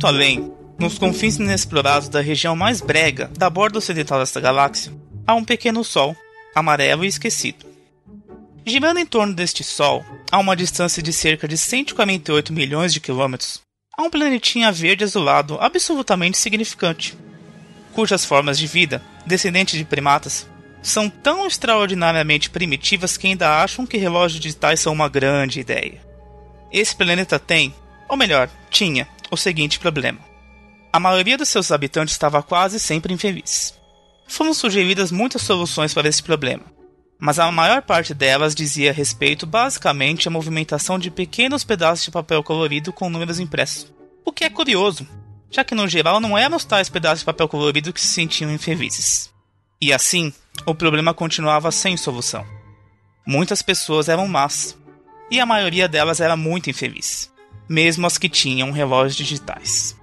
muito além, nos confins inexplorados da região mais brega da borda ocidental desta galáxia, há um pequeno sol, amarelo e esquecido. Girando em torno deste Sol, a uma distância de cerca de 148 milhões de quilômetros, há um planetinha verde azulado absolutamente significante, cujas formas de vida, descendentes de primatas, são tão extraordinariamente primitivas que ainda acham que relógios digitais são uma grande ideia. Esse planeta tem, ou melhor, tinha, o seguinte problema. A maioria dos seus habitantes estava quase sempre infeliz. Foram sugeridas muitas soluções para esse problema, mas a maior parte delas dizia respeito basicamente à movimentação de pequenos pedaços de papel colorido com números impressos. O que é curioso, já que no geral não eram os tais pedaços de papel colorido que se sentiam infelizes. E assim, o problema continuava sem solução. Muitas pessoas eram más, e a maioria delas era muito infeliz, mesmo as que tinham relógios digitais.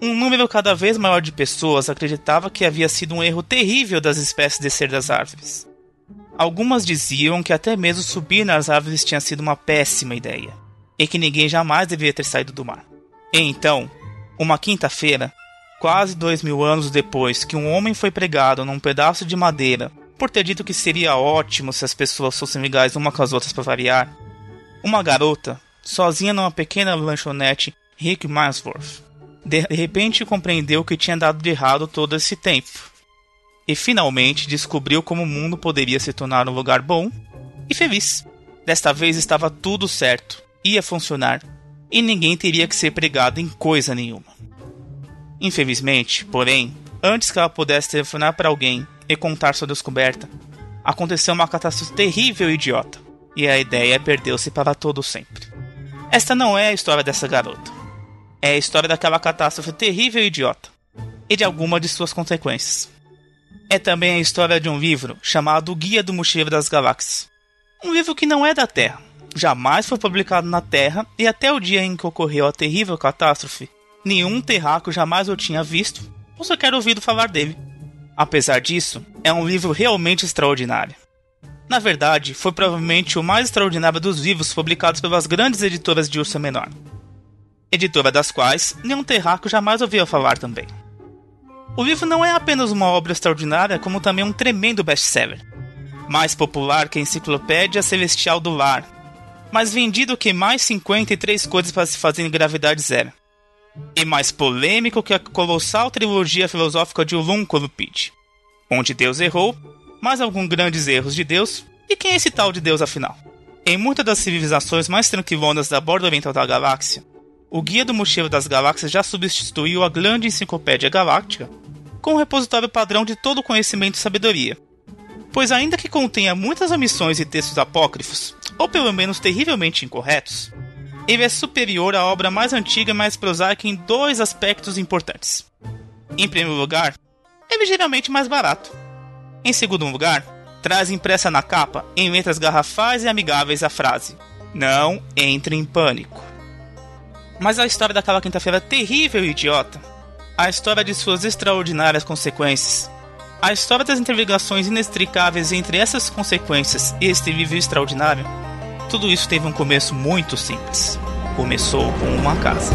Um número cada vez maior de pessoas acreditava que havia sido um erro terrível das espécies descer das árvores Algumas diziam que até mesmo subir nas árvores tinha sido uma péssima ideia, e que ninguém jamais deveria ter saído do mar. E então, uma quinta-feira, quase dois mil anos depois que um homem foi pregado num pedaço de madeira por ter dito que seria ótimo se as pessoas fossem legais uma com as outras para variar, uma garota, sozinha numa pequena lanchonete Rick Mansworth, de repente compreendeu que tinha dado de errado todo esse tempo e finalmente descobriu como o mundo poderia se tornar um lugar bom e feliz. Desta vez estava tudo certo, ia funcionar e ninguém teria que ser pregado em coisa nenhuma. Infelizmente, porém, antes que ela pudesse telefonar para alguém e contar sua descoberta, aconteceu uma catástrofe terrível e idiota, e a ideia perdeu-se para todo sempre. Esta não é a história dessa garota. É a história daquela catástrofe terrível e idiota, e de alguma de suas consequências é também a história de um livro chamado Guia do Mochileiro das Galáxias. Um livro que não é da Terra, jamais foi publicado na Terra e até o dia em que ocorreu a terrível catástrofe, nenhum terráqueo jamais o tinha visto ou sequer ouvido falar dele. Apesar disso, é um livro realmente extraordinário. Na verdade, foi provavelmente o mais extraordinário dos livros publicados pelas grandes editoras de Ursa Menor, editora das quais nenhum terráqueo jamais ouvia falar também. O livro não é apenas uma obra extraordinária, como também um tremendo best-seller. Mais popular que a Enciclopédia Celestial do Lar, mais vendido que mais 53 coisas para se fazer em gravidade zero. E mais polêmico que a colossal trilogia filosófica de Ulum-Kolupid, onde Deus errou, mais alguns grandes erros de Deus, e quem é esse tal de Deus afinal? Em muitas das civilizações mais tranquilonas da borda oriental da galáxia, o Guia do Mochileiro das Galáxias já substituiu a grande Enciclopédia Galáctica com um repositório padrão de todo o conhecimento e sabedoria. Pois, ainda que contenha muitas omissões e textos apócrifos, ou pelo menos terrivelmente incorretos, ele é superior à obra mais antiga e mais prosaica em dois aspectos importantes. Em primeiro lugar, é ligeiramente mais barato. Em segundo lugar, traz impressa na capa, em letras garrafais e amigáveis, a frase: Não entre em pânico. Mas a história daquela quinta-feira terrível e idiota a história de suas extraordinárias consequências. A história das interligações inextricáveis entre essas consequências e este livro extraordinário, tudo isso teve um começo muito simples. Começou com uma casa.